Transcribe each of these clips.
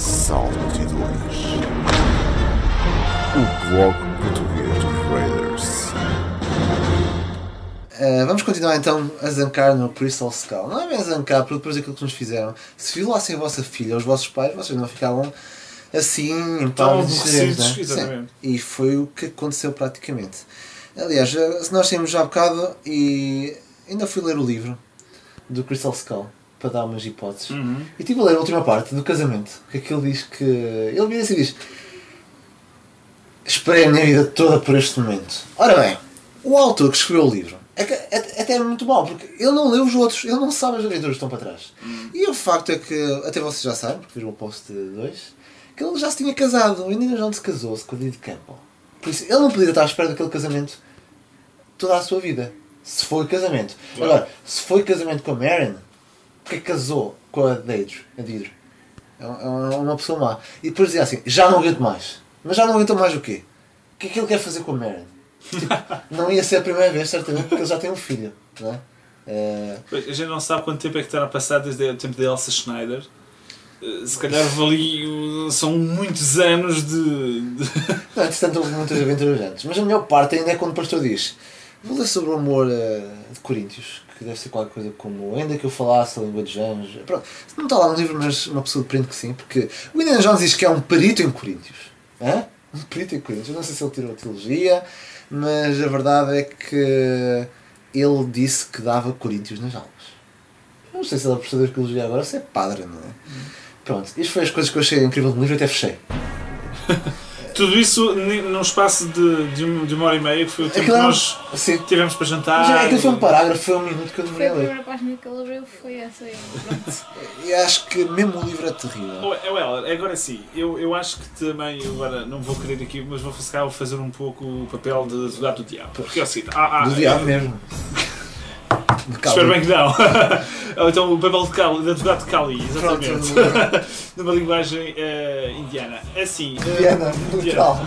Sal 22. O blog português dos Raiders. Uh, vamos continuar então a zancar no Crystal Skull. Não é bem a zancar, porque depois daquilo que nos fizeram, se violassem a vossa filha ou os vossos pais, vocês não ficavam assim impávidos, aborrecidos, né? E foi o que aconteceu praticamente. Aliás, eh, se nós temos já há bocado e ainda fui ler o livro do Crystal Skull para dar umas hipóteses. Uhum. E estive a ler a última parte do casamento, que aquilo diz que. Ele assim e diz: Esperei a minha vida toda por este momento. Ora bem, o autor que escreveu o livro é que, é, até é muito mau, porque ele não leu os outros, ele não sabe as aventuras que estão para trás. E o facto é que, até vocês já sabem, porque viram o post 2, que ele já se tinha casado. O Indiana Jones casou-se com o Dean Campbell. Por isso, ele não podia estar à espera daquele casamento toda a sua vida. Se foi casamento. Claro. Agora, se foi casamento com a Marion, porque é que casou com a Deidre? A Deidre? É uma- é uma pessoa má. E depois dizia assim, já não aguento mais. Mas já não aguentou mais o quê? O que é que ele quer fazer com a Marion? Tipo, não ia ser a primeira vez, certamente, porque ele já tem um filho. Não é? Eh, Pois, A gente não sabe quanto tempo é que terá passado desde o tempo de Elsa Schneider. Eh, Se calhar ali. uh, São muitos anos de. de- Não, entretanto houve muitas aventuras antes. Mas a melhor parte ainda é quando o pastor diz Vou ler sobre o amor eh, de Coríntios, que deve ser qualquer coisa como ainda que eu falasse a língua dos anjos. Pronto, não está lá no livro, mas uma pessoa prende que sim, porque o Indiana Jones diz que é um perito em Coríntios. Hã? Um perito em Coríntios. Eu não sei se ele tirou a teologia, mas a verdade é que ele disse que dava Coríntios nas aulas. Eu não sei se ele é professor de arqueologia agora, se é padre, não é? Pronto, isto foi as coisas que eu achei incrível no livro e até fechei. Tudo isso num espaço de, de, um- de uma hora e meia, que foi o tempo Aquilo que é nós Sim. tivemos para jantar. Já, aquilo foi um parágrafo, foi um minuto que eu Foi deveria a ler. primeira página que ele abriu, foi essa aí. Pronto. E acho que mesmo o livro é terrível. Oh, oh, well, agora sim, eu, eu acho que também, eu agora não vou querer aqui, mas vou fazer um pouco o papel de advogado do diabo. Porque é o seguinte, há- há- Do diabo mesmo. De Espero bem que não. Ou então o papel de, Cali, de advogado de Cali, exatamente. Pronto. Numa linguagem eh, indiana. É assim. eh, Diana, indiana. brutal.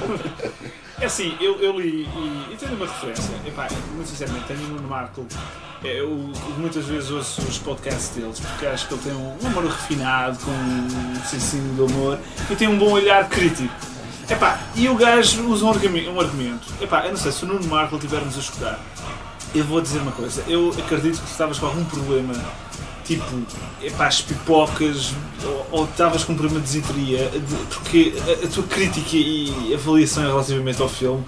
É assim, eu, eu li e, e tenho uma referência. Epá, muito sinceramente, tenho o Nuno Marco. é, Eu muitas vezes ouço os podcasts deles porque acho que ele tem um humor refinado, com um sensinho de humor e tem um bom olhar crítico. Epá, e o gajo usa um argumento. Um argumento. Epá, eu não sei, se o Nuno Marco estivermos a escutar, eu vou dizer uma coisa. Eu acredito que tu estavas com algum problema, tipo, epá, as pipocas, ou, ou estavas com um problema de desinteria, de- porque a, a tua crítica e avaliação relativamente ao filme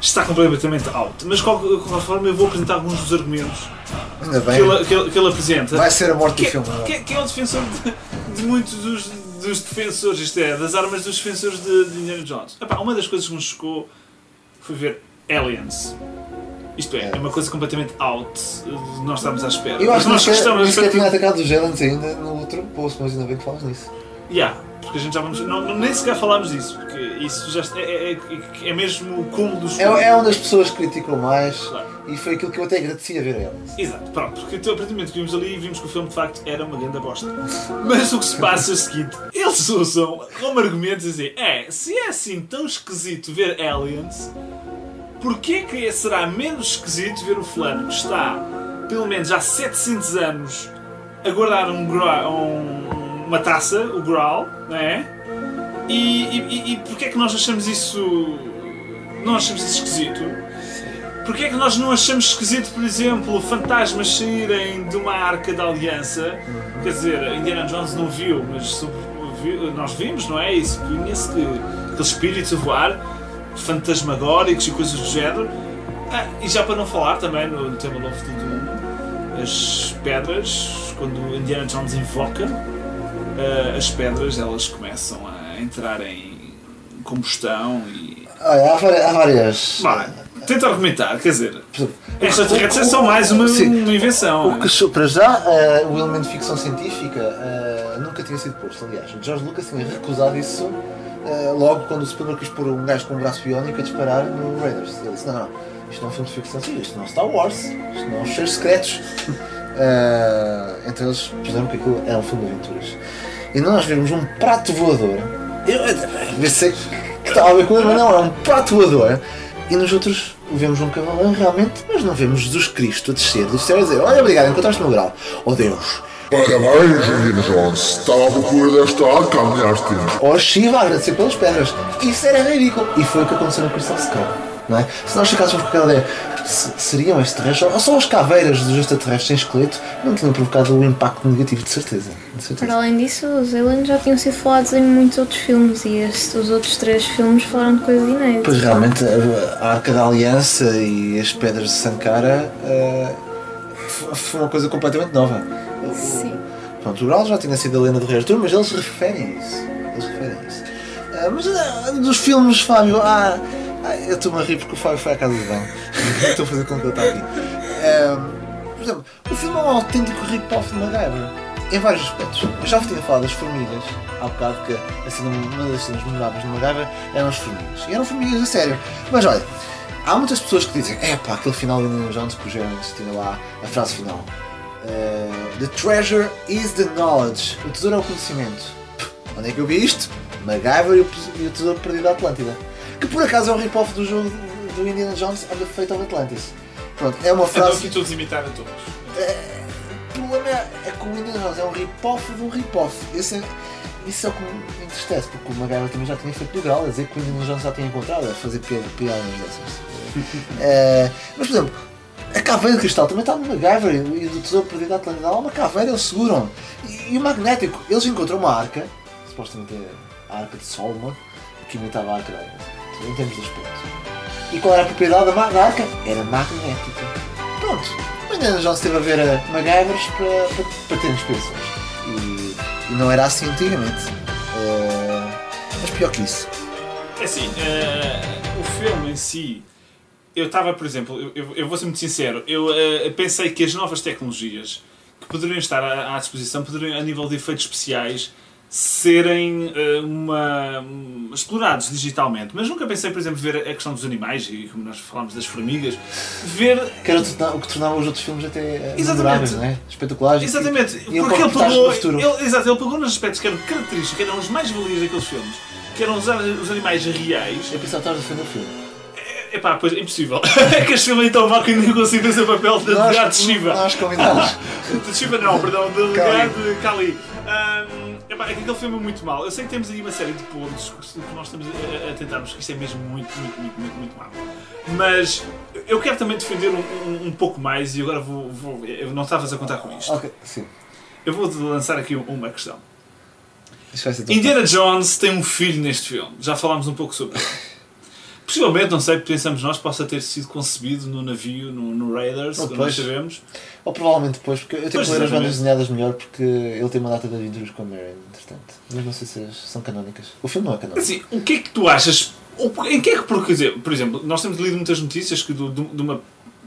está completamente alto. Mas de qualquer, forma eu vou apresentar alguns dos argumentos que ele, que ele- que ele apresenta. Vai ser a morte do Que, filme. é? que, que é o defensor de, de muitos dos, dos defensores, isto é, das armas dos defensores de, de Indiana Jones. Epá, uma das coisas que nos chocou foi ver Aliens. Isto é, é uma coisa completamente out de nós estamos à espera. Eu acho que nós sequer- estamos nem sequer tinha atacado os aliens ainda no outro post, mas ainda bem que falas nisso. Yeah, porque a gente já vamos. Não, nem sequer falámos disso, porque isso já é, é, é, é mesmo o cúmulo dos É, é onde as pessoas criticam mais Claro. e foi aquilo que eu até agradeci a ver a eles. Exato, pronto, porque então, a partir do momento que vimos ali vimos que o filme de facto era uma grande bosta. Mas o que se passa é o seguinte: eles usam como argumento dizer, é, se é assim tão esquisito ver aliens, porquê que será menos esquisito ver o fulano que está pelo menos há 700 anos a guardar um, um- uma taça, o Graal, não é? E, e, e, e porquê é que nós achamos isso. não achamos isso esquisito? Porquê é que nós não achamos esquisito, por exemplo, fantasmas saírem de uma arca da aliança? Quer dizer, Indiana Jones não viu, mas nós vimos, não é? Isso conhece que aqueles espíritos a voar, fantasmagóricos e coisas do género. Ah, e já para não falar também no tema Love do as pedras, quando Indiana Jones invoca, ah, as pedras elas começam a entrar em combustão e. Olha, há várias. Há várias Vá, tenta argumentar, quer dizer, extraterrestres é só mais uma, Sim. uma invenção. O que cho- para já, eh, o elemento de ficção científica eh, nunca tinha sido posto. Aliás, George Lucas tinha recusado isso eh, logo quando Spielberg quis pôr um gajo com um braço biónico a disparar no Raiders. Ele disse: não, não, isto não é um filme de ficção científica, isto não é Star Wars, isto não é os cheios secretos. Eh, então eles puseram que aquilo era um filme de aventuras. E nós vimos um prato voador. Eu pensei que estava a ver com ele, mas não, é um prato voador. E nos outros vemos um cavaleiro realmente, mas não vemos Jesus Cristo a descer do céu e dizer: Olha, obrigado, encontraste no grau. Oh Deus, Parabéns, Indiana Jones. Estava à procura desta arca há milhares de tempos. Ou Shiva a agradecer pelas pedras. Isso era ridículo. E foi o que aconteceu no Crystal Skull. Não é? Se nós ficássemos com aquela ideia, se, seriam extraterrestres, ou só as caveiras dos extraterrestres sem esqueleto, não tinham provocado o impacto negativo, de certeza. De certeza. Para além disso, os aliens já tinham sido falados em muitos outros filmes e este- os outros três filmes falaram de coisas inéditas. Pois realmente a, a Arca da Aliança e as pedras de Sankara f- foi uma coisa completamente nova. Sim. Pronto, o Graal já tinha sido a lenda do Rei Arthur, mas eles referem isso. Eles referem isso. Ah, mas ah, dos filmes, Fábio, ah, ah, eu estou-me a rir porque o Fábio foi à casa de banho. estou a fazer com que ele está aqui. Ah, por exemplo, o filme é um autêntico rip-off de MacGyver. Em vários aspectos. Eu já tinha falado das formigas, há bocado que a cena- uma das cenas memoráveis de MacGyver eram as formigas. E eram formigas a sério. Mas olha, há muitas pessoas que dizem: é pá, aquele final de Indiana Jones que o Jones tinha lá a frase final. Uh, the treasure is the knowledge. O tesouro é o conhecimento. Onde é que eu vi isto? MacGyver e o, tesouro perdido da Atlântida. Que por acaso é um rip-off do jogo do Indiana Jones and the Fate of Atlantis. Pronto, é uma Então frase. aqui todos imitaram todos. O problema é, é que o Indiana Jones é um rip-off de um rip-off. Esse é- Isso é o que me entristece, porque o MacGyver também já tinha feito do grau, a dizer que o Indiana Jones já tinha encontrado, a fazer piada- piadas dessas. Eh, mas, por exemplo, caveira de cristal também está no MacGyver e do tesouro perdido da Atlântida. Há uma caveira, eles seguram. E, e o magnético, eles encontraram uma arca, supostamente é a arca de Solomon, que imitava a arca da Aliança, em termos de aspecto. E qual era a propriedade da, arca? Era magnética. Pronto, Indiana Jones esteve a ver a MacGyvers para, para, para ter inspirações. E, e não era assim antigamente. Eh, mas pior que isso. É assim, eh, o filme em si, eu estava, por exemplo, eu, eu- vou ser muito sincero, eu eh, pensei que as novas tecnologias que poderiam estar à, à disposição, poderiam, a nível de efeitos especiais, serem eh, uma, um, explorados digitalmente. Mas nunca pensei, por exemplo, ver a questão dos animais, e como nós falámos das formigas, ver Que era o que tornava os outros filmes até eh, Exatamente. não é? Espetaculares. Exatamente, E, e porque ele pegou, ele, exato, ele pegou nos aspectos que eram característicos, que eram os mais valios daqueles filmes, que eram usar os animais reais. Eu pensava que estavas a defender o filme. Epá, pois é impossível. É que este filme é tão mau que nem consigo fazer o papel de Nós- legado de Shiva. Nós combinámos. De Shiva não, perdão, de legado de Kali. Epá, é que aquele filme é muito mau. Eu sei que temos aí uma série de pontos que nós estamos a, a tentarmos que isto é mesmo muito, muito, muito, muito, muito mau. Mas eu quero também defender um, um, um pouco mais e agora vou, vou. Eu não estavas a contar com isto. ok, sim. Eu vou lançar aqui uma questão. Indiana Jones tem um filho neste filme. Já falámos um pouco sobre ele. Possivelmente, não sei, pensamos nós, possa ter sido concebido no navio, no, no Raiders, nós sabemos. Ou provavelmente depois, porque eu tenho que ler as bandas desenhadas melhor porque ele tem uma data de aventuras com a Mary, entretanto. Mas não sei se são canónicas. O filme não é canónico. Assim, o que é que tu achas? Em que é que, por, quer dizer, por exemplo, nós temos lido muitas notícias que do- do- de uma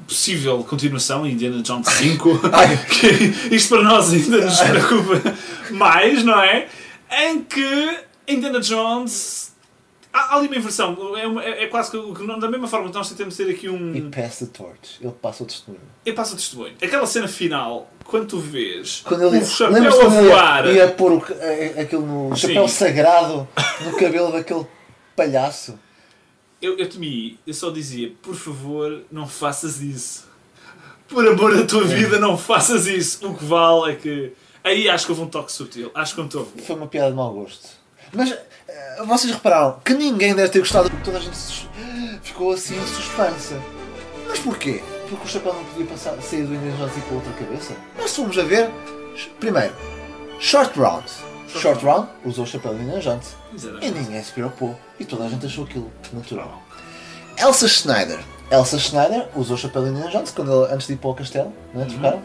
possível continuação Indiana Jones 5, Ai. que isto para nós ainda nos preocupa mais, não é? Em que Indiana Jones. Há, há ali uma inversão, é, uma- é- é quase que não- da mesma forma que nós tentamos ter aqui um. E pass the torch. Ele passa o testemunho. Eu passo o testemunho. Aquela cena final, quando tu vês Quando ele o chapéu a ele voar. ia, ia pôr o, a- a- aquilo no Sim. chapéu sagrado no cabelo daquele palhaço? Eu, eu temi, eu só dizia, por favor, não faças isso. Por amor da tua vida, não faças isso. O que vale é que. Aí acho que houve um toque sutil. Acho que um toque. Foi uma piada de mau gosto. Mas eh, vocês repararam que ninguém deve ter gostado porque toda a gente ficou assim em suspensa. Mas porquê? Porque o chapéu não podia passar, sair do Indiana Jones e para outra cabeça? Nós fomos a ver, primeiro, Short Round. Short Round usou o chapéu do Indiana Jones. E ninguém se preocupou. E toda a gente achou aquilo natural. Elsa Schneider. Elsa Schneider usou o chapéu do Indiana Jones quando ele, antes de ir para o castelo, não é? Trocaram?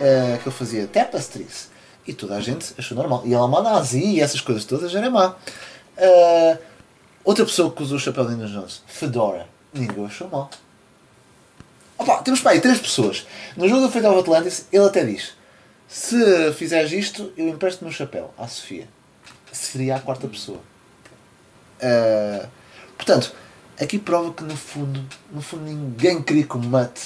Eh, que ele fazia tapestries. E toda a gente achou normal. E ela é uma nazi e essas coisas todas era má. Eh, outra pessoa que usou o chapéu do Indiana Jones, Fedora. Ninguém achou mal. Opa, temos para aí três pessoas. No jogo do Fate of Atlantis, ele até diz: Se fizeres isto, eu empresto o meu chapéu à Sofia. Seria a quarta pessoa. Uh, portanto, aqui prova que no fundo, no fundo ninguém queria que o Matt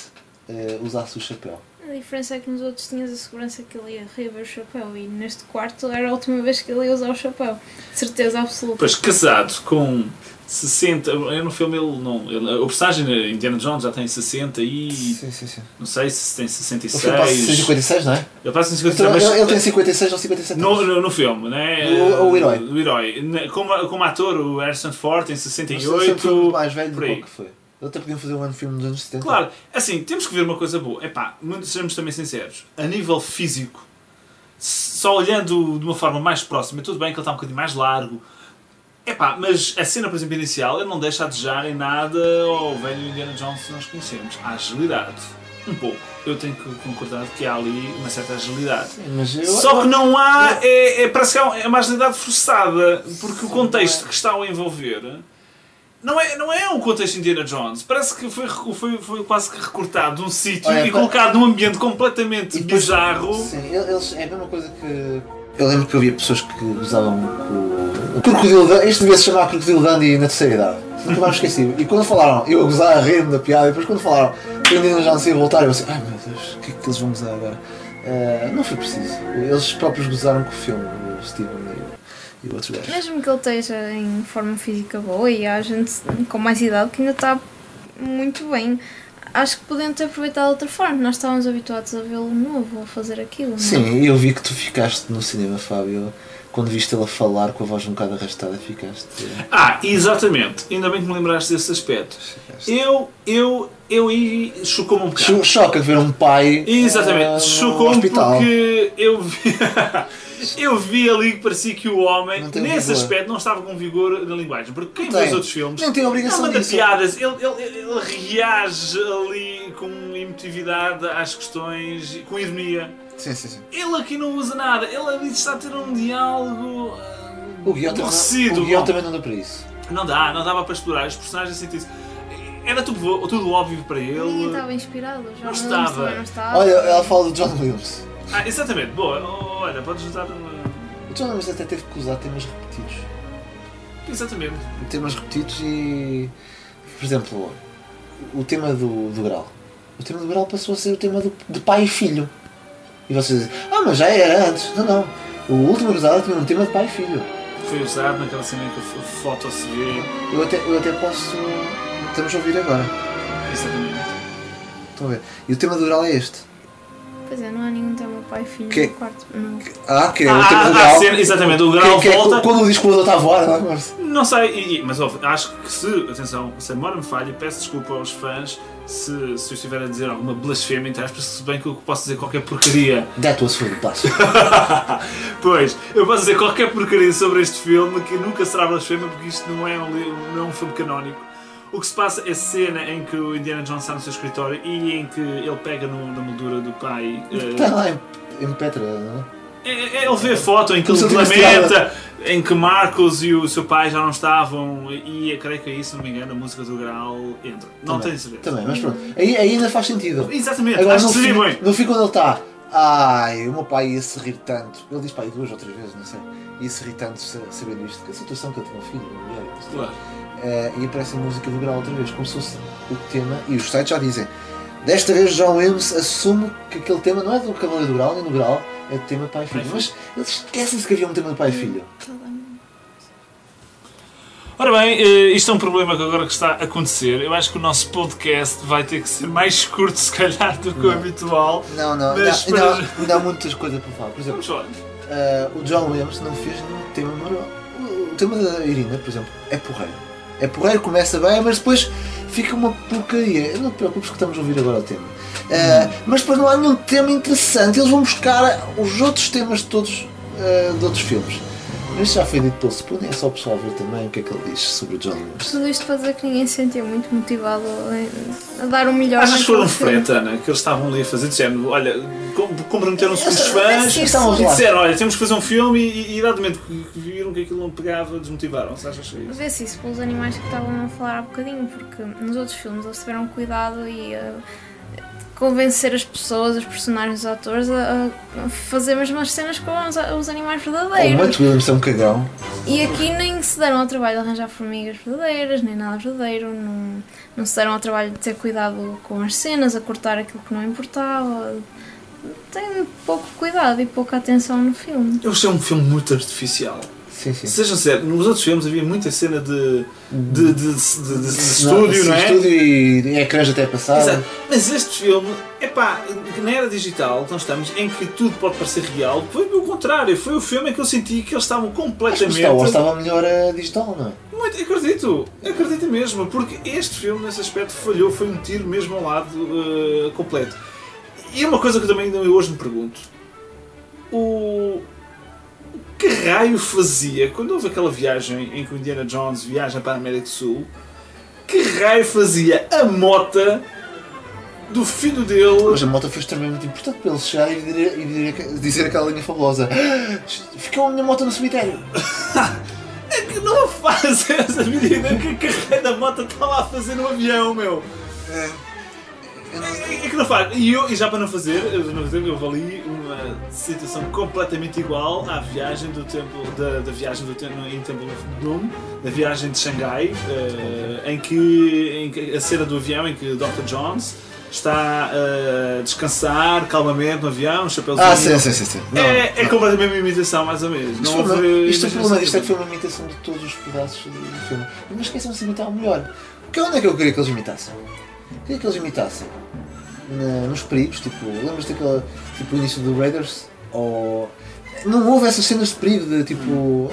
uh, usasse o chapéu. A diferença é que nos outros tinhas a segurança que ele ia reaver o chapéu e neste quarto era a última vez que ele ia usar o chapéu. De certeza absoluta. Pois casado com 60. Eu no filme ele não. Ele, o personagem de Indiana Jones já tem 60 e. Sim, sim, sim. Não sei se tem O 66. filme passa em 56, não é? Ele passa em Então, 56, mas. ele, ele tem 56 ou 57 No, anos. no, no filme, né? O- o herói. O herói. Como, como ator, o Harrison Ford tem Mas sempre foi 68. mais velho do que foi. Até podiam fazer um ano filme nos anos 70. Claro, assim, temos que ver uma coisa boa. Epá, muito- sejamos também sinceros. A nível físico, só olhando de uma forma mais próxima, tudo bem que ele está um bocadinho mais largo. Epá, mas a cena, por exemplo, inicial, ele não deixa a desejar em nada ao velho Indiana Jones que nós conhecemos. A agilidade. Um pouco. Eu tenho que concordar que há ali uma certa agilidade. Sim, mas eu, Só que não há, é, é, parece que é uma agilidade forçada, porque o contexto que está a envolver não é, não é o contexto Indiana Jones. Parece que foi, foi, foi quase que recortado de um sítio Olha, e pa- colocado num ambiente completamente depois- bizarro. Sim, eles, é a mesma coisa que. Eu lembro que eu via pessoas que usavam o, o crocodilo Dundee. Isto devia se chamar crocodilo Dundee na terceira idade. Nunca mais esqueci. E quando falaram, eu a gozar a rir da piada, e depois quando falaram que o Indiana Jones ia voltar, eu assim, ai meu Deus, o que é que eles vão gozar agora? Eh, não foi preciso. Eles próprios gozaram com o filme, o Steven e o, e o outro gajo. Mesmo que ele esteja em forma física boa e há gente com mais idade que ainda está muito bem, acho que podiam ter aproveitado de outra forma. Nós estávamos habituados a vê-lo novo, a fazer aquilo. não é? Sim, eu vi que tu ficaste no cinema, Fábio, quando viste ele a falar com a voz um bocado arrastada, ficaste. Ah, exatamente. Ainda bem que me lembraste desse aspecto. ficaste. Eu, eu, eu aí chocou-me um bocado. Cho- Choca ver um pai. eh, Exatamente, no chocou-me porque eu vi, eu vi ali que parecia que o homem, Não nesse vigor. aspecto, não estava com vigor na linguagem. Porque quem Não os outros filmes Nem tem não obrigação manda disso. piadas, ele, ele, ele reage ali com emotividade às questões, com ironia. Sim, sim, sim. Ele aqui não usa nada, ele ali está a ter um diálogo. ah, O guião, não- o guião também não dá para isso. Não dá, não dava para explorar. Os personagens sentem-se. Era tudo, tudo óbvio para Ninguém ele. estava inspirado, já Não Williams estava. também não estava. Olha, ela fala do John Williams. Ah, exatamente, boa. Olha, podes usar uma. O John Williams até teve que usar temas repetidos. Exatamente. Temas repetidos e. Por exemplo, o tema do, do Grau. O tema do Grau passou a ser o tema do, de pai e filho. E vocês dizem, ah, mas já era antes. Não, não. O último Cruzada tinha um tema de pai e filho. Foi usado naquela cena que a fo- foto se vê. Eu até, eu até posso. Estamos a ouvir agora. Exatamente. Estão a ver? E o tema do Grau é este. Pois é, não há nenhum tema pai e filho Que- no quarto. Não. Ah, que é Ah, o do ah, Grau. a cena- exatamente, o Grau que, que volta- É, quando o disco voador está a voar, não é? Não sei, e- mas ouve, acho que se, atenção, se a memória me falha, peço desculpa aos fãs se, se eu estiver a dizer alguma blasfémia, entre aspas, se bem que eu posso dizer qualquer porcaria. That was for the passo. pois, eu posso dizer qualquer porcaria sobre este filme que nunca será blasfémia porque isto não é um, não é um filme canónico. O que se passa é a cena em que o Indiana Jones está no seu escritório e em que ele pega no- na moldura do pai. eh, Está lá em, em Petra, não é? É- é- Ele vê a foto em que ele lamenta, em que Marcos e o seu pai já não estavam, e eu creio que aí, se não me engano, a música do Grau entra. Não Também, tenho certeza. Também, mas pronto. Aí, aí ainda faz sentido. Exatamente, Agora, acho que seria fim, bem. no fim, quando ele está, ai, o meu pai ia se rir tanto. Ele diz pai duas ou três vezes, não sei. Ia se rir tanto sa- sabendo isto. Que a situação que ele tinha um filho, uma mulher. Claro. Eh, e aparece a música do Grau outra vez, como se fosse o tema. E os sites já dizem. Desta vez, John Williams assume que aquele tema não é do Cavaleiro do Grau, nem do Grau, é do tema pai e filho. Mas eles esquecem-se que havia um tema do pai e filho. Ora bem, eh, isto é um problema que agora que está a acontecer. Eu acho que o nosso podcast vai ter que ser mais curto, se calhar, do que o Não. habitual. Não, não, Mas ainda, para- ainda há muitas coisas para falar. Por exemplo. Uh, o John Williams não fez nenhum tema memorial. O, o tema da Irina, por exemplo, é porreiro. É porreiro, começa bem, mas depois fica uma porcaria. Não te preocupes que estamos a ouvir agora o tema. Uh, Mas depois não há nenhum tema interessante. Eles vão buscar os outros temas todos uh, de outros filmes. Mas isso já foi dito pelo Spoon, é só o pessoal ver também o que é que ele diz sobre o John Williams. Tudo isto para dizer que ninguém se sentia muito motivado a, dar o melhor Achas que foram naquele filme. frente, Ana, que eles estavam ali a fazer, dizendo, olha, com- comprometeram-se com os fãs e disseram, olha, temos que fazer um filme e, e, e dado momento que que viram que aquilo não pegava, desmotivaram-se, achas que é isso? Vê-se isso pelos animais que estavam a falar há bocadinho, porque nos outros filmes eles tiveram cuidado e a convencer as pessoas, os personagens, os atores a, a fazer mesmo as cenas com os, os animais O verdadeiros. Matt Williams é um cagão. E aqui nem se deram ao trabalho de arranjar formigas verdadeiras, nem nada verdadeiro, não, não se deram ao trabalho de ter cuidado com as cenas, a cortar aquilo que não importava. Tem pouco cuidado e pouca atenção no filme. Eu achei um filme muito artificial. Sim, sim. Sejam sérios, nos outros filmes havia muita cena de, de, de, de- de- estúdio, não é? Estúdio e ecrãs até passado. Exato. Mas este filme, epá, na era digital nós estamos, em que tudo pode parecer real, foi o contrário. Foi o filme em que eu senti que eles estavam completamente. Star Wars estava melhor a digital, não é? Muito, acredito, acredito mesmo, porque este filme nesse aspecto falhou, foi um tiro mesmo ao lado eh, completo. E uma coisa que eu também hoje me pergunto: o que raio fazia quando houve aquela viagem em que o Indiana Jones viaja para a América do Sul? Que raio fazia a mota do filho dele? Mas a moto foi extremamente importante para ele chegar e dizer, e dizer- dizer aquela linha fabulosa. Ficou a minha moto no cemitério. É que não faz essa medida que a carreira da moto está lá a fazer no avião, meu. É, é que não faz. E, eu, e já para não fazer, eu não fazer, eu ali uma situação completamente igual à viagem do tempo da, da viagem do tempo em Temple of Doom, da viagem de Xangai, eh, em, que, em que a cena do avião em que Dr. Jones está a descansar calmamente no avião, um chapéuzinho. Ah, sim, sim, sim. sim. Não, É, é completamente a mesma imitação, mais ou menos. Isto, Não uma- houve isto, o imaginação problema disto é que foi uma imitação de todos os pedaços do do filme. Mas não esqueçam de imitar o melhor. Porque onde é que eu queria que eles imitassem? Queria que eles imitassem na- nos perigos, tipo, lembras daquele tipo, o início do Raiders? Ou. Não houve essas cenas de perigo de tipo.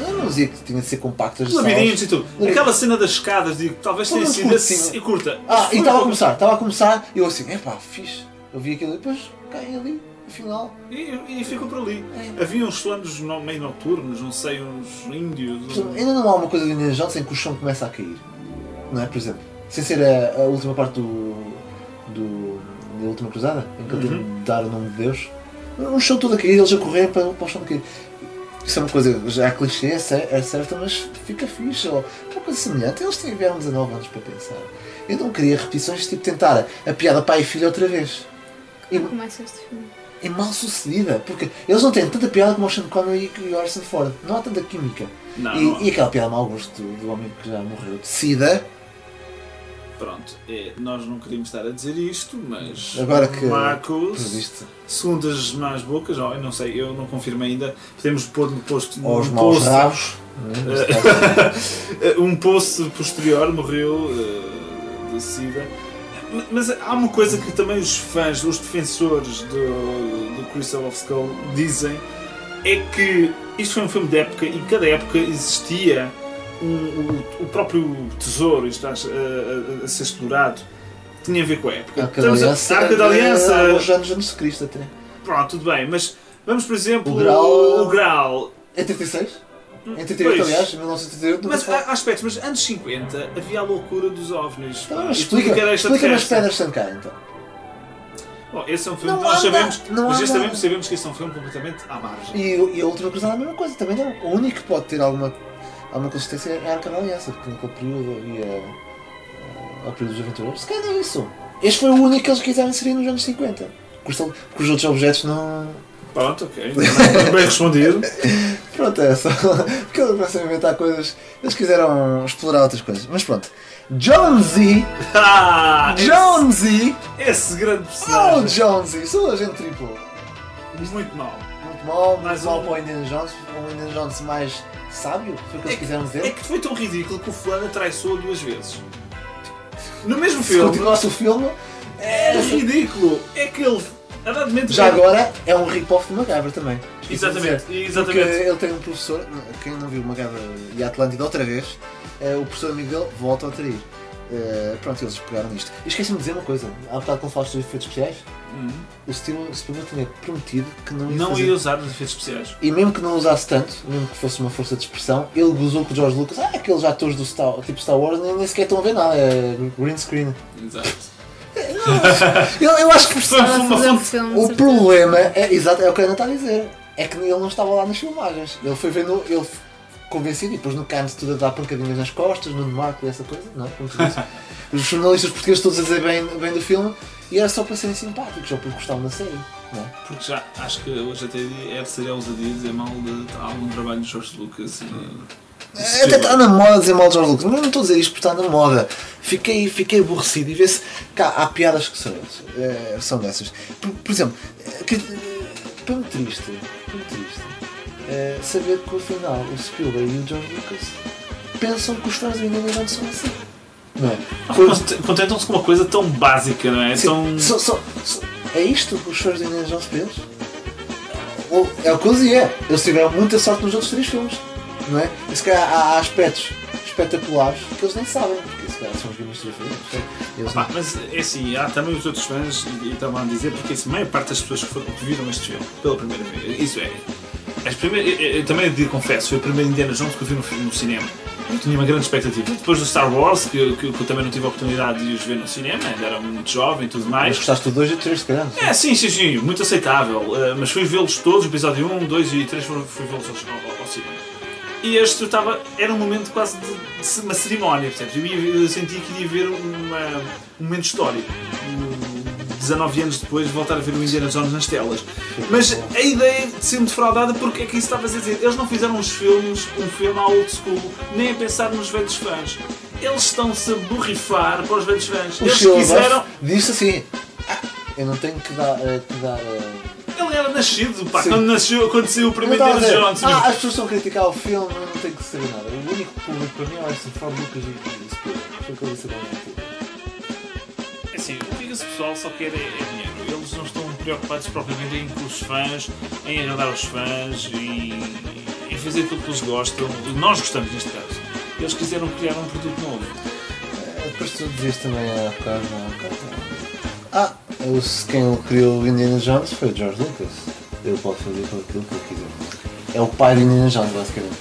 Eu não dizia que tinha de ser compactas. De labirintos e tudo. Labirintos. Aquela cena das escadas, digo, talvez tenha sido assim, curta. Ah, e estava a começar, estava a começar e eu assim, epá, fixe. Eu vi aquilo e depois caem ali, afinal. E, e ficou por ali. É. Havia uns planos no- meio noturnos, não sei, uns índios. Ainda não há uma coisa de Indiana Jones em que o chão começa a cair. Não é? Por exemplo, sem ser a, a última parte do, do. da última cruzada, em que ele tem Uhum. de dar o nome de Deus. Um chão todo a cair, eles a correr para, para o chão cair. Isso é uma coisa, já é clichê, é é certa, mas fica fixe. Ou uma coisa semelhante. Eles tiveram 19 anos para pensar. Eu não queria repetições, tipo tentar a piada pai e filho outra vez. E, Começa este filme. é mal sucedida, porque eles não têm tanta piada como o Sean Connery e o Harrison Ford. Não há tanta química. Não, E, não. e aquela piada mau gosto do, do homem que já morreu de sida, Pronto, é, nós não queríamos estar a dizer isto, mas. Agora que- Marcos, segundo as más bocas, ou eu não sei, eu não confirmo ainda, podemos pôr no posto. Ou os um maus post, rabos. caso. um post posterior morreu eh, de SIDA. Mas há uma coisa que também os fãs, os defensores do, do Crystal of Skull dizem é que isto foi um filme de época e cada época existia o, o próprio tesouro isto, a, a- a ser explorado tinha a ver com a época. Arca da Estamos a- Aliança. Arca da Aliança. é, Aos anos antes de Cristo até. Pronto, tudo bem, mas vamos por exemplo O Graal- o Graal. Em 36? Em 38, Pois. aliás, em 1938. nunca Mas há há aspectos, mas anos 50 havia a loucura dos OVNIs. Então, e tudo explica, explica-me as pedras sem cá então. Bom, esse é um filme Não que nós há sabemos, mas há esse sabemos, sabemos que esse é um filme completamente à margem. E, e a última cruzada é a mesma coisa, também não. O único que pode ter alguma, alguma consistência é a Arca da Aliança, porque naquele período havia uh, ao período dos aventureiros. Se calhar é isso. Este foi o único que eles quiseram inserir nos anos 50. Porque os- outros objetos não. Pronto, ok. Bem bem respondido. Pronto, é só. Porque eles começam a inventar coisas. Eles quiseram explorar outras coisas. Mas pronto. Jonesy! Ah, Jonesy! esse, esse grande Oh, personagem. Jonesy! Sou a gente triplo. Muito mal. Mal, Mais mal para o Indiana Jones. Um Indiana Jones mais sábio, foi o que eles quiseram É dizer. que foi tão ridículo que o fulano traiçoou duas vezes. No mesmo Se filme, continuasse o filme, é ridículo. É que ele. já agora é um rip-off de MacGyver também. Exatamente, Porque exatamente. ele tem um professor, quem não viu MacGyver e Atlântida outra vez, é, o professor amigo dele volta a trair. Eh, pronto, eles pegaram isto. E esqueci-me de dizer uma coisa, há bocado quando falaste dos efeitos especiais, Hum. o Steven Spielberg tinha prometido que não ia Não fazer. ia usar os efeitos especiais. E mesmo que não usasse tanto, mesmo que fosse uma força de expressão, ele gozou com o George Lucas. Ah, aqueles atores do Star, tipo Star Wars nem, nem sequer estão a ver nada, é green screen. Exato. Eu, eu acho que Foi uma um filme. o problema é, exato, é o que a Ana está a dizer. É que ele não estava lá nas filmagens. Ele foi vendo, ele convencido e depois no Cannes tudo a dar pancadinhas nas costas, no Marco e essa coisa, não é? Como tu disse. Os jornalistas portugueses todos a dizer bem, bem do filme e era só para serem simpáticos ou porque gostavam da série, não é? Porque já acho que hoje até é, seria ousadia dizer mal de algum trabalho de George Lucas. e- É, Até está na moda dizer mal de George Lucas, mas não estou a dizer isto porque está na moda. Fiquei, fiquei aborrecido e vê-se que há, piadas que são, é, são dessas. Por, por exemplo, é, que, é, foi muito triste. Foi muito triste. Eh, saber que afinal o Spielberg e o George Lucas pensam que os fãs do Indiana Jones são assim. Não é? Cont- Contentam-se com uma coisa tão básica, não é? Sim, Tão... só- só- só- é isto que os fãs do Indiana Jones eles? Ou- É o que eu dizia, eles tiveram muita sorte nos outros três filmes, não é? E se calhar há, há aspectos espetaculares que eles nem sabem, porque se calhar são os filmes três filmes. não é? Eles Pá, mas é assim, há também os outros fãs, e e estavam a dizer, porque assim, a maior parte das pessoas que, foram, que viram este filme pela primeira vez, isso é. As primeiras, eu, eu também digo, confesso, foi o primeiro Indiana Jones que eu vi no, no cinema. Eu tinha uma grande expectativa. Depois do Star Wars, que, que, que eu também não tive a oportunidade de os ver no cinema, ainda era muito jovem e tudo Mas mais. gostaste do 2 e 3 se calhar? É, sim, sim, sim, muito aceitável. eh, mas fui vê-los todos, episódio 1, 2 e 3 fui, fui vê-los ao, ao, ao cinema. E este eu estava, era um momento quase de, de uma cerimónia, percebes? Eu, ia, eu sentia que iria ver uma, um momento histórico. Um, 19 anos depois, voltar a ver o Indiana Jones nas telas. Mas a ideia de ser-me defraudada, porque é que isso estava a dizer? Eles não fizeram os filmes, um filme à old school, nem a pensar nos velhos fãs. Eles estão-se a borrifar para os velhos fãs. O Eles quiseram. Disse assim: "Ah, Eu não tenho que dar. eh, que dar eh, Ele era nascido, pá, Sim. quando, nasceu, quando saiu o primeiro Indiana Jones. ah, as pessoas estão a criticar o filme, não tenho que saber nada. O único público para mim é esse Ford Lucas e e Spielberg. Foi o que eu disse agora. Pessoal só quer é, é dinheiro. Eles não estão preocupados propriamente em com os fãs, em agradar os fãs, em, em fazer aquilo que eles gostam. Nós gostamos neste caso. Eles quiseram criar um produto novo. Eh, Depois tu dizias também há bocado, há bocado, Ah, o- quem criou o Indiana Jones foi o George Lucas. Ele pode fazer aquilo que ele quiser. É o pai do Indiana Jones, basicamente.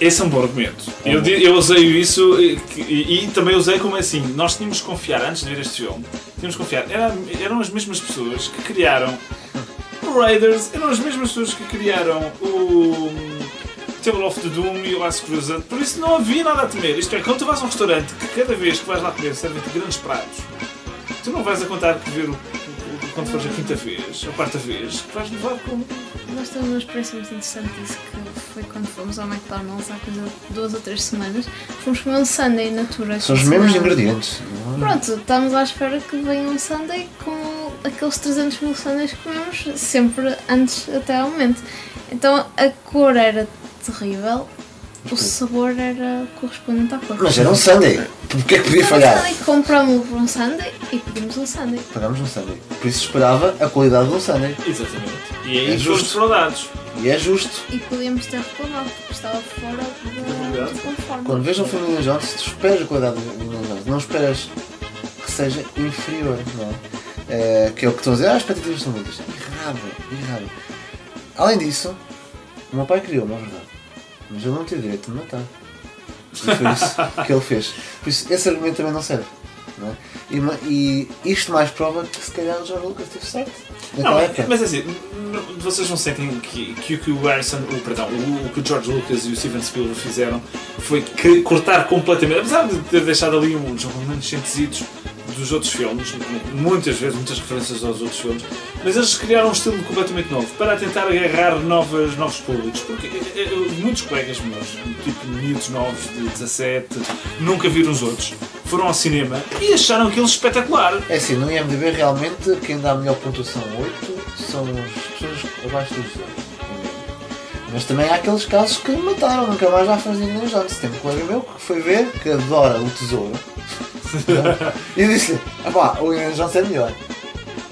Esse é um bom argumento. Eu, di- eu usei isso e, e- e também usei como assim. Nós tínhamos que confiar, antes de ver este filme, tínhamos que confiar. Era- eram as mesmas pessoas que criaram o Raiders, eram as mesmas pessoas que criaram o Table of the Doom e o Last Crusade. Por isso não havia nada a temer. Isto é, quando tu vais a um restaurante que cada vez que vais lá comer servem-te grandes pratos, tu não vais a contar que ver o- quando fores a quinta vez, a quarta vez, que vais levar com. Nós temos uma experiência muito interessante disso que foi quando fomos ao McDonald's há coisa de duas ou três semanas. Fomos comer um sundae natura. São os mesmos ingredientes. não é? Pronto, estamos à espera que venha um sundae com aqueles 300 mil sundaes que comemos sempre antes até ao momento. Então a cor era terrível, o sabor era correspondente à cor. Mas era um Sunday. Porque é que podia um falhar? sundae, Comprámos um sundae e pedimos um sundae. Pagámos um Sunday. Por isso esperava a qualidade do Sunday. Exatamente. E aí É fomos justo. defraudados. E é justo. E podíamos ter reclamado porque estava fora do conforme. Quando vejo um filme de Indiana Jones, tu esperas a qualidade do Indiana Jones. Não esperas que seja inferior, não é? Eh, que é o que estão a dizer, ah, as expectativas são muitas. Errado, errado. Além disso, o meu pai criou, não é verdade. Mas ele não teve direito de matar. E foi isso que ele fez. Por isso, esse argumento também não serve. Não é? e, e isto mais prova que se calhar o George Lucas teve certo. Não, mas assim, n- vocês não sentem que, que o que o Harrison, o, perdão, o, o que o George Lucas e o Steven Spielberg fizeram foi que cortar completamente, apesar de ter deixado ali uns remanescentezitos dos outros filmes, muitas vezes, muitas referências aos outros filmes, mas eles criaram um estilo completamente novo para tentar agarrar novas, novos públicos. Porque eh, eh, muitos colegas meus, tipo miúdos novos de 17, nunca viram os outros, foram ao cinema e acharam aquilo espetacular. É assim, no IMDB realmente quem dá a melhor pontuação 8 são as pessoas abaixo dos 18. Mas também há aqueles casos que mataram, nunca mais já fazem Indiana Jones. Tem um colega meu que foi ver, que adora o tesouro. E disse-lhe, "Epá, o Indiana Jones é melhor.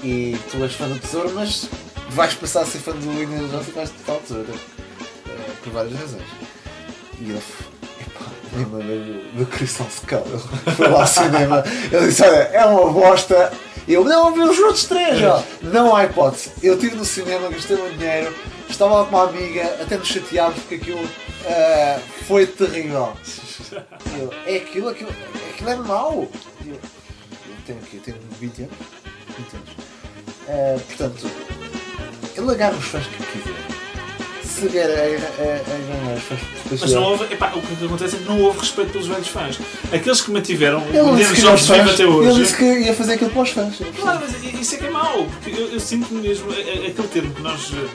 E tu és fã do tesouro, mas vais passar a ser fã do Indiana Jones e vais o tesouro. Eh, por várias razões. E ele lembra do, do Crystal Skull. Ele foi lá ao cinema, ele disse, olha, é uma bosta. Eu, não, vi os outros três, ó. Não há hipótese. Eu estive no cinema, gastei o meu dinheiro, estava lá com uma amiga, até nos chateámos porque aquilo ah, foi terrível. Eu, é aquilo, aquilo, aquilo é mau. Eu, eu tenho aqui, tenho 20 anos. 20 anos. Ah, portanto, ele agarra os fãs que quiser. Os fãs por Mas não houve, epá, o que acontece é que não houve respeito pelos velhos fãs. Aqueles que mantiveram o Ele Jones os vivo até ele hoje. disse que ia fazer aquilo para os fãs. Claro, mas isso é que é mau, porque eu, eu sinto mesmo, a- a- aquele termo que nós, eh,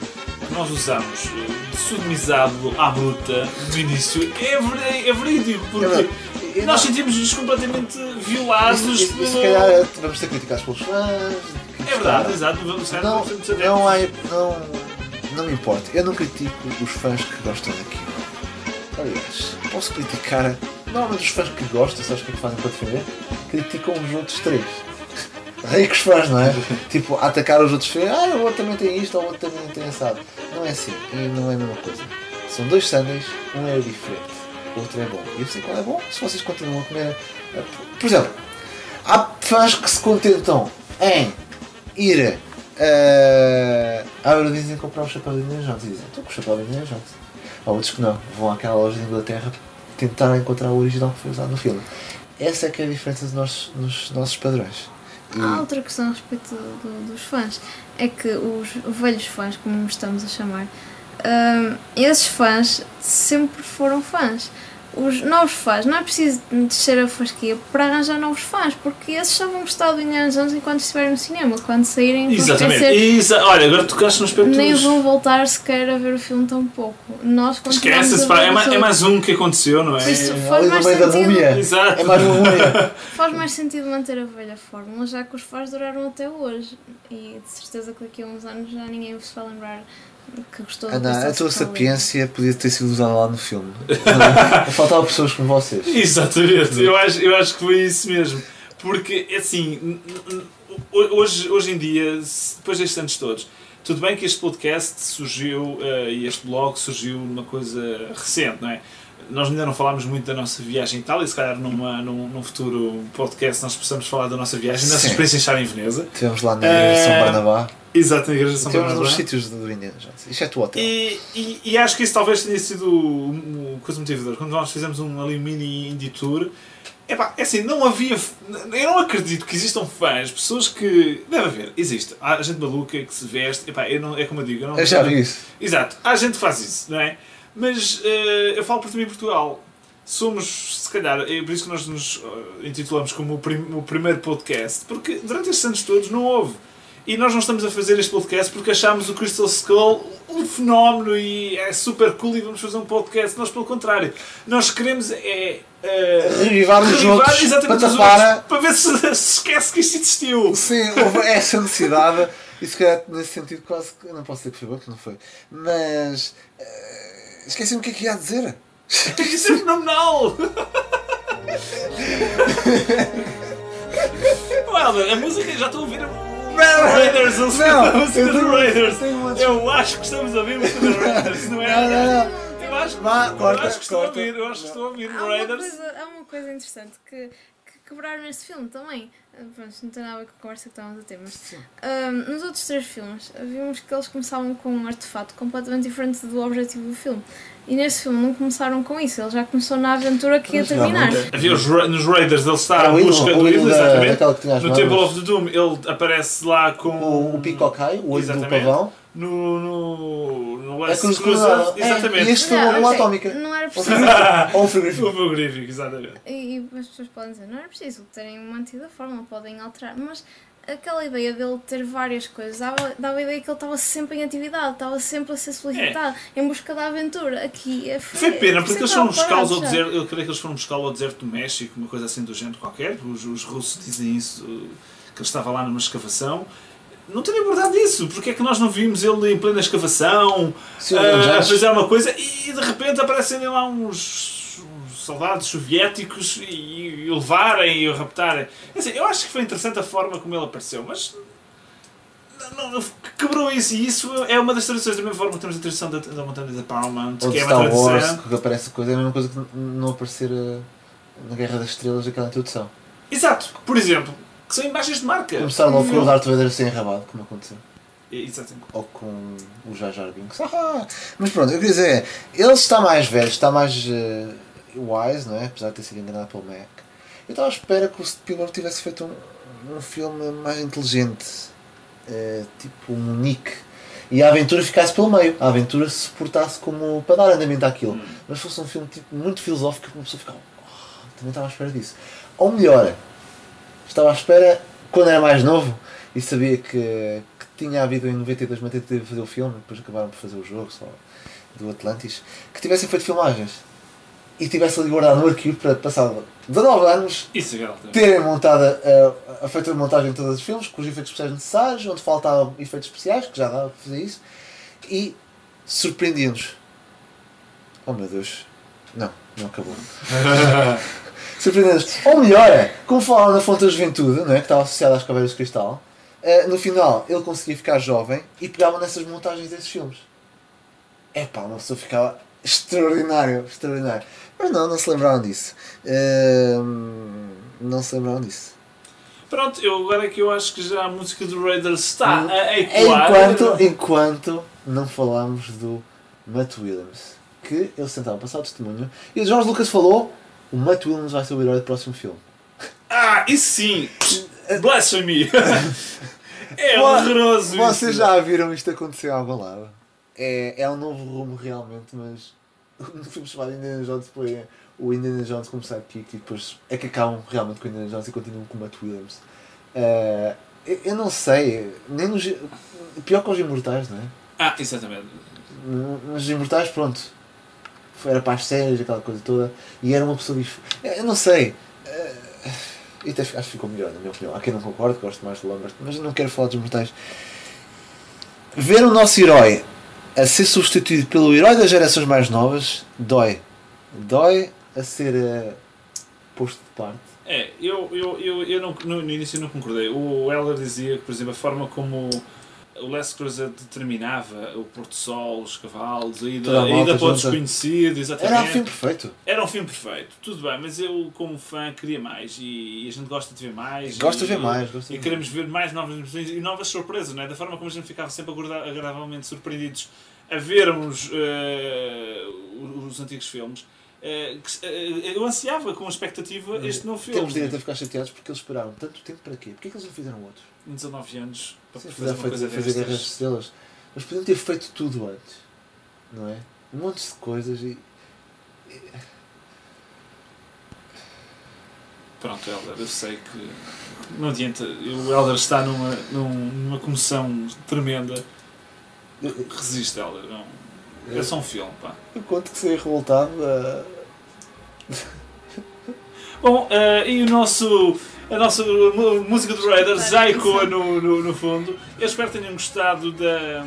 nós usamos, eh, de sodomizado à bruta, do início, é, ver- é verídico, porque É nós sentimos-nos completamente violados isso, pelo... se calhar vamos ser criticados pelos fãs. É verdade, exato, vamos Não, não, há, não, não me importa. Eu não critico os fãs que gostam daquilo. Aliás, posso criticar. Normalmente os fãs que gostam, sabes o que é que fazem para defender? Criticam os outros três. Ricos fãs, não é? tipo, atacar os outros fãs. Ah, o outro também tem isto, ou o outro também tem assado. Não é assim. E não é a mesma coisa. São dois sundaes, um é diferente, o outro é bom. E eu sei qual é bom se vocês continuam a comer. eh, Por exemplo, há fãs que se contentam em ir eh, à Eurodisney comprar o chapéu de Indiana e dizem: Estou com o chapéu de Indiana Jones. Há outros que não, vão àquela loja de Inglaterra tentar encontrar o original que foi usado no filme. Essa é que é a diferença dos nossos, nos nossos padrões. E- Há outra questão a respeito do- do- dos fãs. É que os velhos fãs, como estamos a chamar, hum, esses fãs sempre foram fãs. Os novos fãs, não é preciso descer a fasquia para arranjar novos fãs, porque esses só vão gostar do Indiana Jones enquanto estiverem no cinema. Quando saírem, Exatamente. Exa Olha, agora tocaste no aspecto nem vão voltar sequer a ver o filme tão pouco. Nós Esquece-se, é, mais, é mais um que aconteceu, não é? Isso, É, faz ali mais no meio da sentido. múmia. Exato. É mais uma múmia. Faz mais sentido manter a velha fórmula, já que os fãs duraram até hoje. E de certeza que daqui a uns anos já ninguém se vai lembrar que gostou Ana, a tua sapiência podia ter sido usada lá no filme. Faltavam pessoas como vocês. Exatamente, eu acho, eu acho que foi isso mesmo. Porque, assim, hoje, hoje em dia, depois destes anos todos, tudo bem que este podcast surgiu eh, e este blog surgiu numa coisa recente, não é? Nós ainda não falámos muito da nossa viagem e tal, e se calhar numa, num, num futuro podcast nós possamos falar da nossa viagem, da nossa experiência em estar em Veneza. Estivemos lá na de São Eh, Barnabá. Exato, na Igreja de São Estivemos Bernardo. nos sítios do Indiana Jones. Exceto o hotel. E, e, e acho que isso talvez tenha sido o coisa motivador. Quando nós fizemos um ali mini indie tour, epá, é assim, não havia. Eu não acredito que existam fãs, pessoas que. Deve haver, existe. Há gente maluca que se veste. Epá, eu não, é como eu digo. Eu, não, Eu já vi isso. Exato, há gente que faz isso, não é? Mas eh, eu falo por mim em Portugal. Somos, se calhar, é por isso que nós nos eh, intitulamos como o, prim- o primeiro podcast, porque durante estes anos todos não houve. E nós não estamos a fazer este podcast porque achámos o Crystal Skull um fenómeno e é super cool e vamos fazer um podcast. Nós, pelo contrário, nós queremos é. eh, Revivar os outros exatamente os outros, para ver se, se esquece que isto existiu. Sim, houve essa necessidade. E se calhar nesse sentido quase que. Não posso dizer que foi bom, porque não foi. Mas. eh, Esqueci-me o que é que ia dizer. Isso é fenomenal! Well, a música, já estou a ouvir o Raiders, música, não, a música eu do tenho- Raiders. Eu acho que estamos a ouvir música do Raiders, não é? Não, não, não. Eu acho, que estou a ouvir, eu acho que estou a ouvir Raiders. há uma coisa interessante que quebraram neste filme também. Ah, Pronto, não tem nada a ver com a conversa que estávamos a ter, mas ah, nos outros três filmes vimos que eles começavam com um artefato completamente diferente do objetivo do filme. E neste filme não começaram com isso, ele já começou na aventura que ia terminar. não. Havia os, Ra- nos Raiders, ele está à o busca do da- exatamente. No Temple of the Doom, ele aparece lá com O, o Picocai, o olho do Exatamente. pavão. No, no, no É Last cruz Crusade. cruzada. É, Exatamente. e este foi uma bomba atómica. Não era Ou um preciso. frigorífico. Ou um O frigorífico. meu grífico, exatamente. E, e as pessoas podem dizer, não era preciso terem mantido a forma, podem alterar, mas aquela ideia dele ter várias coisas dava, dava a ideia que ele estava sempre em atividade, estava sempre a ser solicitado, em busca da aventura. Aqui é- Foi pena, porque eles foram buscá-los ao deserto. Eu creio que eles foram buscá-lo ao deserto do México, uma coisa assim do género qualquer. Os, os russos dizem isso, que ele estava lá numa escavação. Não tenho abordado isso. Porque é que nós não vimos ele em plena escavação Sim, ah, a já- fazer uma coisa e de repente aparecem lá uns, soldados soviéticos e, e o levarem e o raptarem. Dizer, eu acho que foi interessante a forma como ele apareceu, mas não, não- quebrou isso e isso é uma das tradições da mesma forma que temos a tradição da, da montanha da Paramount, Ou que é uma Star tradição. Wars, que aparece coisa, é a mesma coisa que não aparecer eh, na Guerra das Estrelas, aquela introdução. Exato, por exemplo, que são imagens de marca. Começar logo com o Darth Vader sem enrabado, como aconteceu. Exatamente. Ou com o Jar Jar Binks. Ah, mas pronto, eu queria dizer, é, ele está mais velho, está mais eh, wise, não é? Apesar de ter sido enganado pelo Mac. Eu estava à espera que o Spielberg tivesse feito um, um filme mais inteligente, eh, tipo um Nick. E a aventura ficasse pelo meio, a aventura se portasse como para dar andamento àquilo. Mas fosse um filme tipo, muito filosófico que uma pessoa ficava. "Oh", também estava à espera disso. Ou melhor, estava à espera, quando era mais novo e sabia que, que tinha havido em 92 uma tentativa de fazer o filme, depois acabaram por fazer o jogo só do Atlantis, que tivessem feito filmagens e tivesse ali guardado no arquivo para passar 19 anos Isso é também. terem montado a, a feita a montagem de todos os filmes, com os efeitos especiais necessários, onde faltavam efeitos especiais, que já dava para fazer isso, e surpreendia-nos. Oh meu Deus. Não, não acabou. Surpreendentes. Ou melhor, é, como falaram na Fonte da Juventude, não é? que estava associada às Caveiras de Cristal, eh, no final ele conseguia ficar jovem e pegava nessas montagens desses filmes. É pá, uma pessoa ficava extraordinário, extraordinário. Mas não, não se lembraram disso. Ehm, não se lembraram disso. Pronto, eu agora é que eu acho que já a música do Raiders está a ecoar. Enquanto, enquanto não falamos do Matt Williams, que ele sentava a passar o testemunho, e o Jorge Lucas falou: o Matt Williams vai ser o herói do próximo filme. Ah, isso sim! Blasphemy! é horroroso Vocês isso. já viram isto acontecer à balada? É, é um novo rumo realmente, mas no filme chamado Indiana Jones foi o Indiana Jones como sidekick e depois é que acabam realmente com o Indiana Jones e continuam com o Matt Williams. Eh, eu, eu não sei, nem nos, pior que os Imortais, não é? Ah, exatamente. Nos Imortais, pronto, era para as séries, aquela coisa toda, e era uma pessoa diferente. Eu não sei. eh, E até acho que ficou melhor, na minha opinião. Há quem não concorde, gosto mais do Lambert, mas eu não quero falar dos Imortais. Ver o nosso herói a ser substituído pelo herói das gerações mais novas dói. Dói a ser eh, posto de parte. É, eu, eu, eu, eu não, no, início eu não concordei. O Heller dizia que, por exemplo, a forma como o Les Creuset determinava o Porto Sol, os cavalos, a ida, Toda a ida para o desconhecido, exatamente. Era o filme perfeito. Era um filme perfeito, tudo bem, mas eu, como fã, queria mais e, a gente gosta de ver mais. Gosto e, de ver mais, gosto de E ver queremos ver mais novas emoções e novas surpresas, não é? Da forma como a gente ficava sempre agrada- agradavelmente surpreendidos a vermos os, os antigos filmes. Eh, se- eh, eu ansiava com expectativa este novo filme. Temos direito a ficar chateados porque eles esperaram tanto tempo para quê? Porquê que eles não fizeram outros? 19 anos para Sim, fazer fazer Guerras. Estrelas. Mas podiam ter feito tudo antes. Não é? Um monte de coisas e. Pronto, Helder, eu sei que não adianta. O Helder está numa, num- numa comoção tremenda. Resiste, Helder. Não. É só um filme, pá. Eu conto que saí revoltado. ah, Bom, eh, e o nosso, a nossa música do Raiders já ecoa no, no, no fundo. Eu espero que tenham gostado da,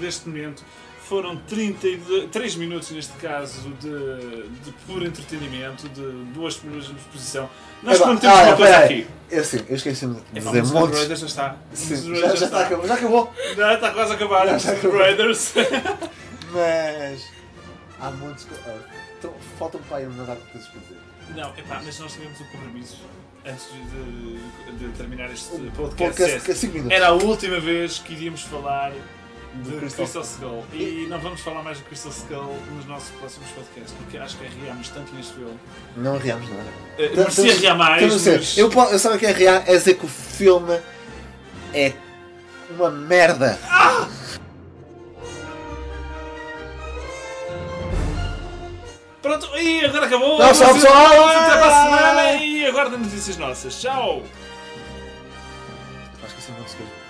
deste momento. Foram 33 minutos, neste caso, de, de puro entretenimento, de duas primeiras exposição. Nós prometemos ah, uma coisa aqui. Eu sim, eu esqueci-me de dizer música do montes. Raiders já está. Sim, já, Raiders já, está, acabou, já acabou. Já está quase a acabar Já acabou. Raiders. Mas. Há montes. Que- ah, Então, falta-me para aí uma data de coisas para dizer. Não, epá, mas nós tivemos um compromisso antes de, de terminar este Um podcast. podcast que é 5 minutos. Era a última vez que iríamos falar de Crystal, Crystal. Skull. E não vamos falar mais de Crystal Skull nos nossos próximos podcasts, porque acho que arreámos tanto neste filme. Não riamos nada. Uh, merecia arrear mais. Temos de dizer, mas- eu, eu sabe o que é riar? É dizer que o filme é uma merda. Pronto, e agora acabou. Tchau, tchau, pessoal. Até para a semana e aguarda notícias nossas. Tchau! Acho que isso é uma das coisas.